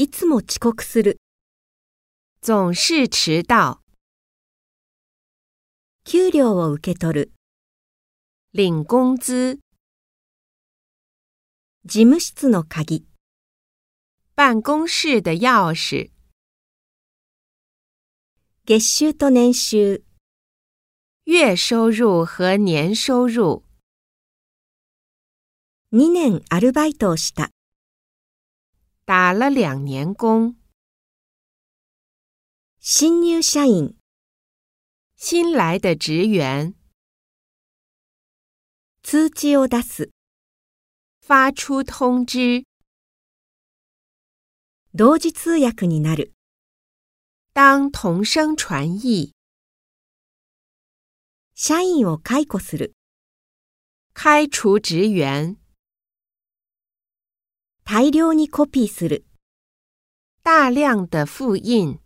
いつも遅刻する。总是迟到。給料を受け取る。领工资。事務室の鍵。办公室的钥匙。月収と年収。月收入和年收入。2年アルバイトをした。打了两年工。新入社員。新来的职员。通知を出す。发出通知。同時通訳になる。当同声传译。社員を解雇する。开除职员。 大量にコピーする。大量的复印。